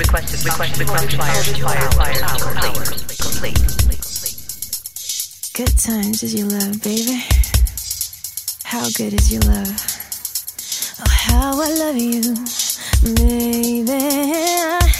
Requested, requested, requested, requested, required, required, required, complete, complete. Good times is your love, baby. How good is your love? Oh, how I love you, baby.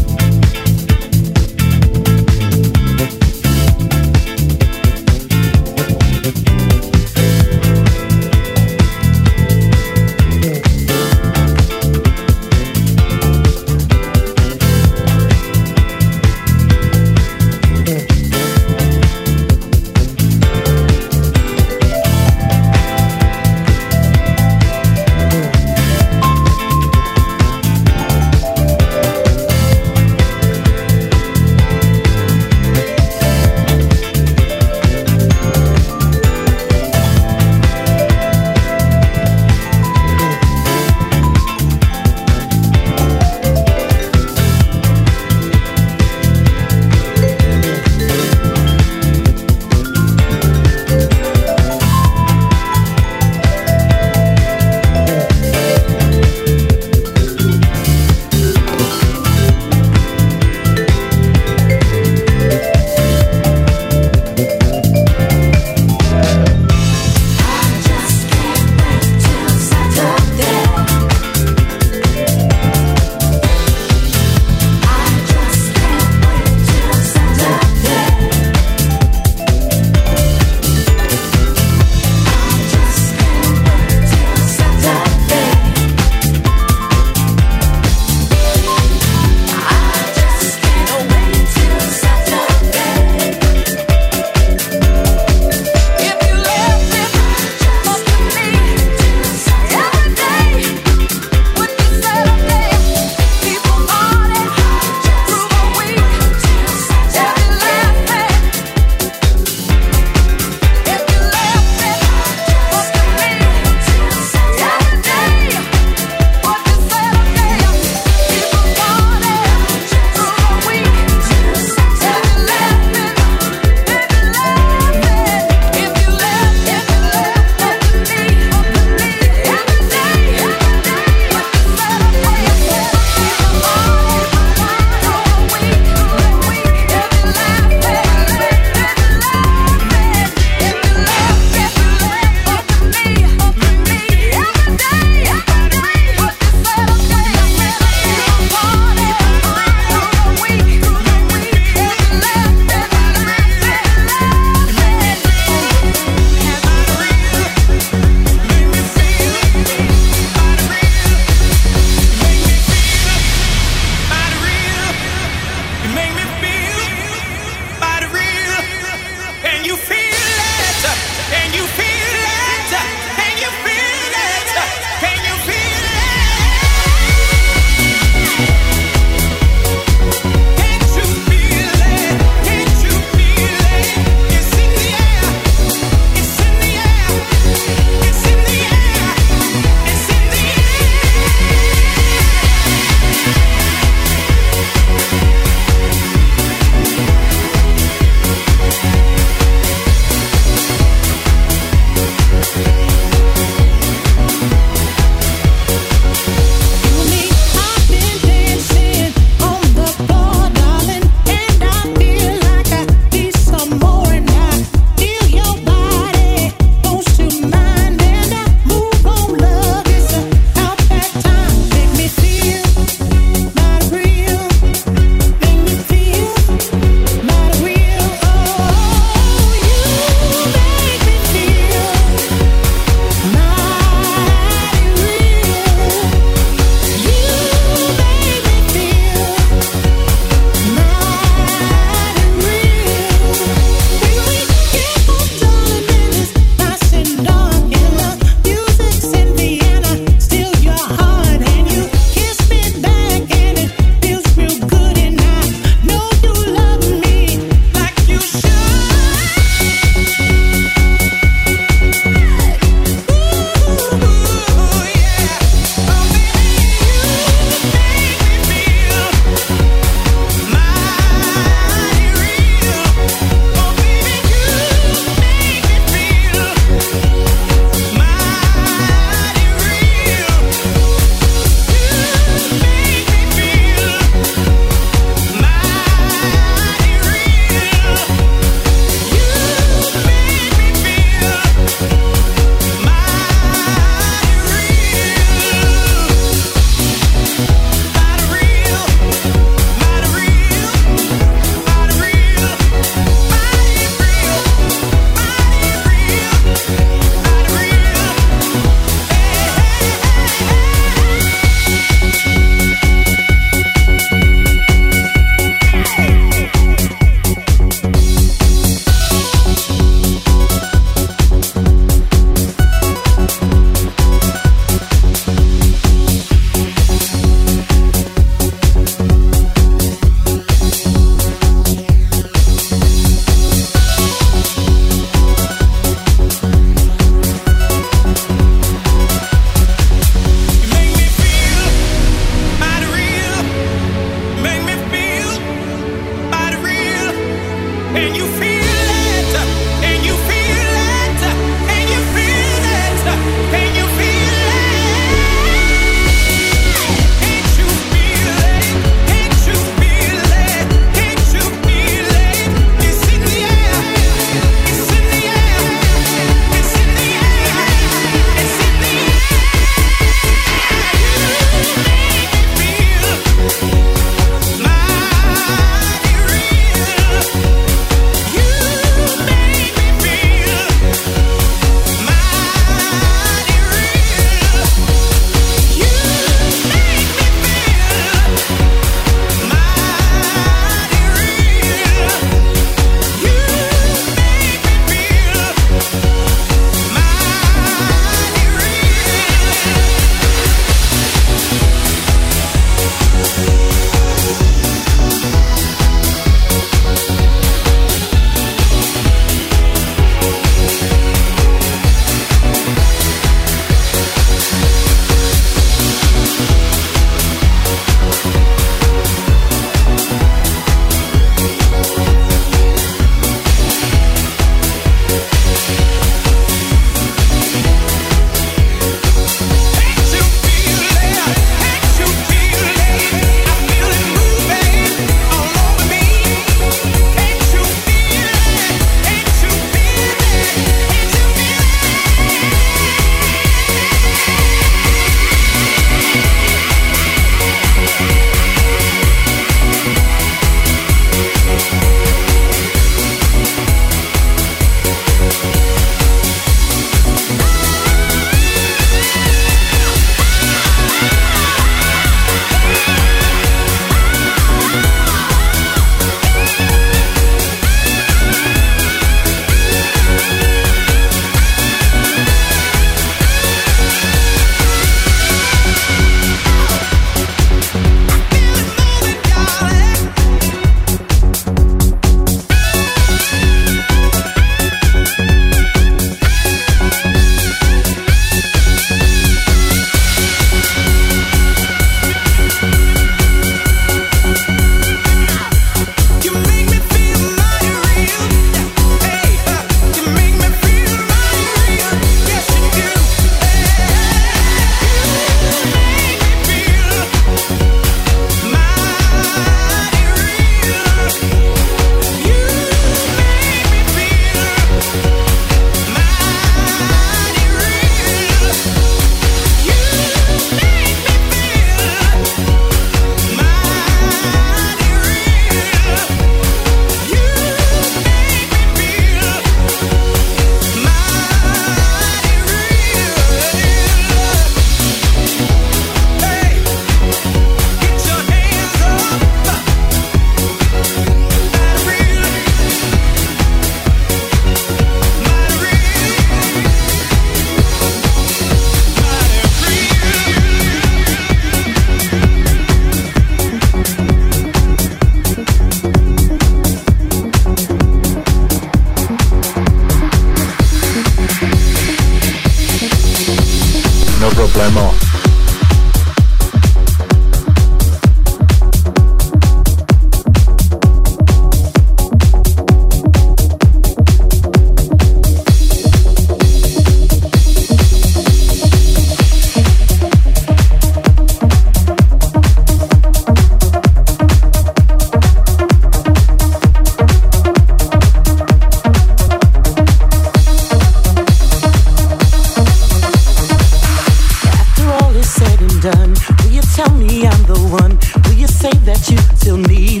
Still need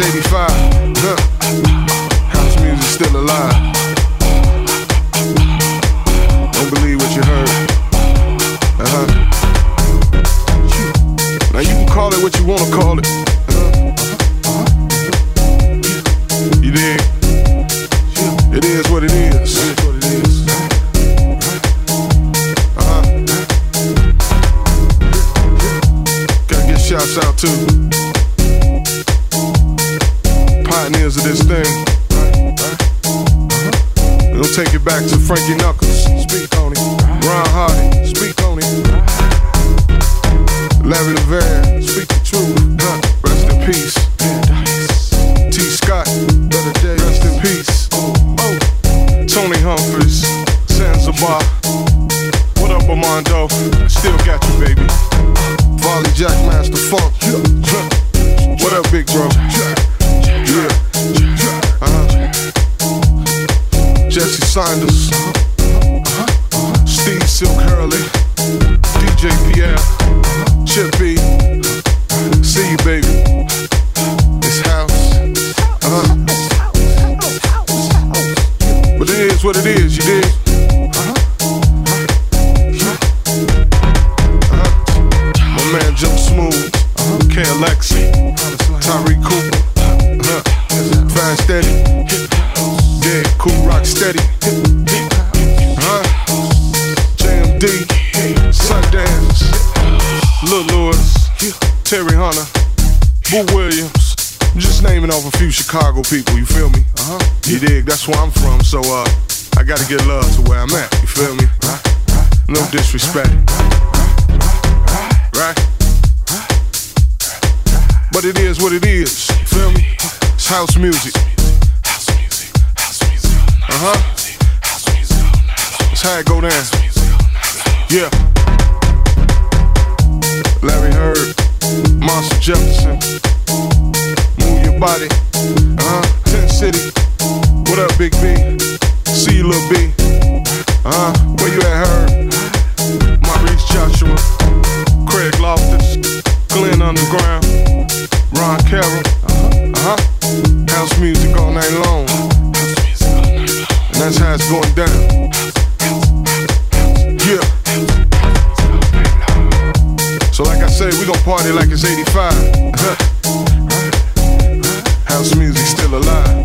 85. Hey, we gon' party like it's 85. House music still alive.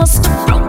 must have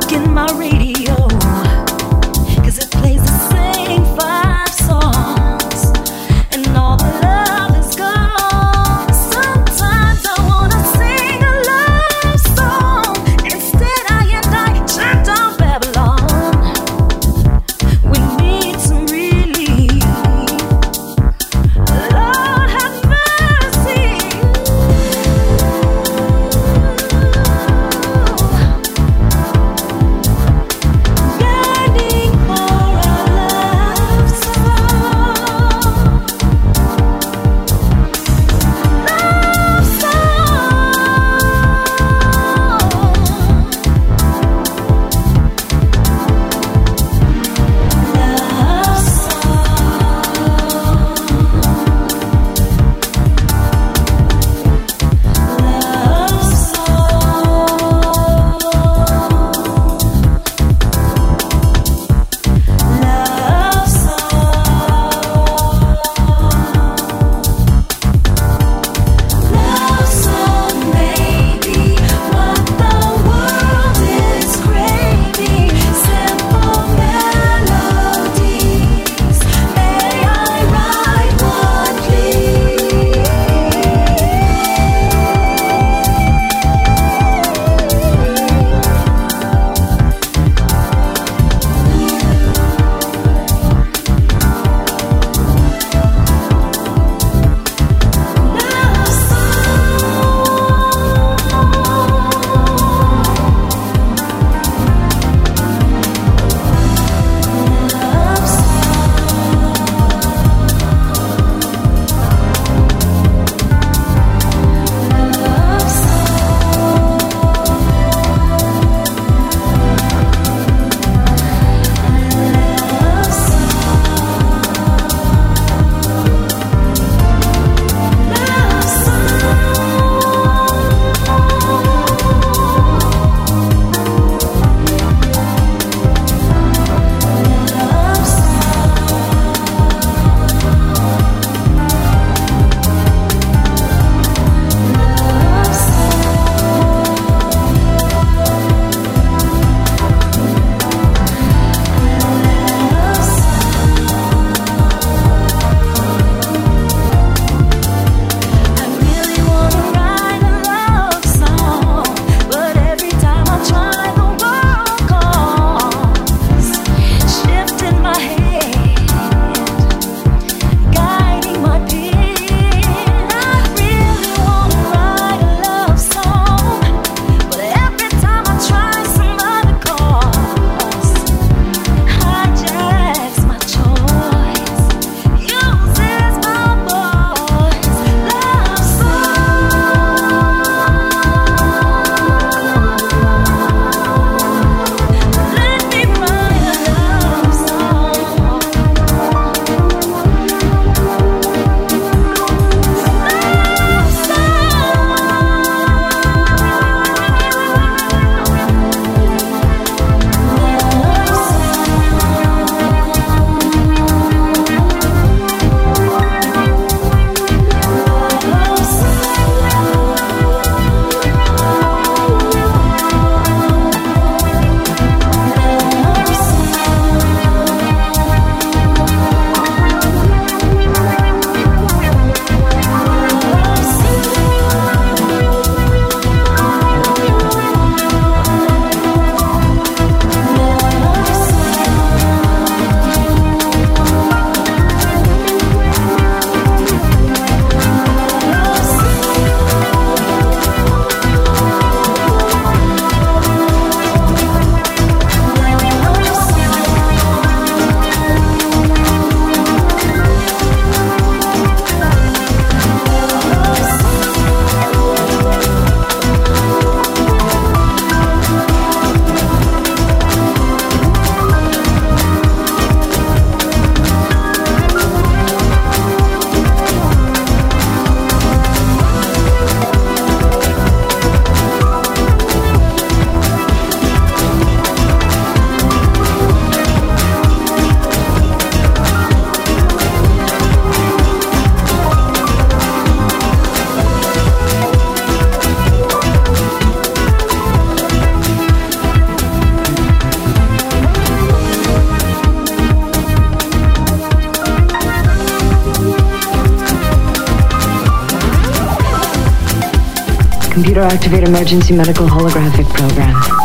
activate emergency medical holographic program.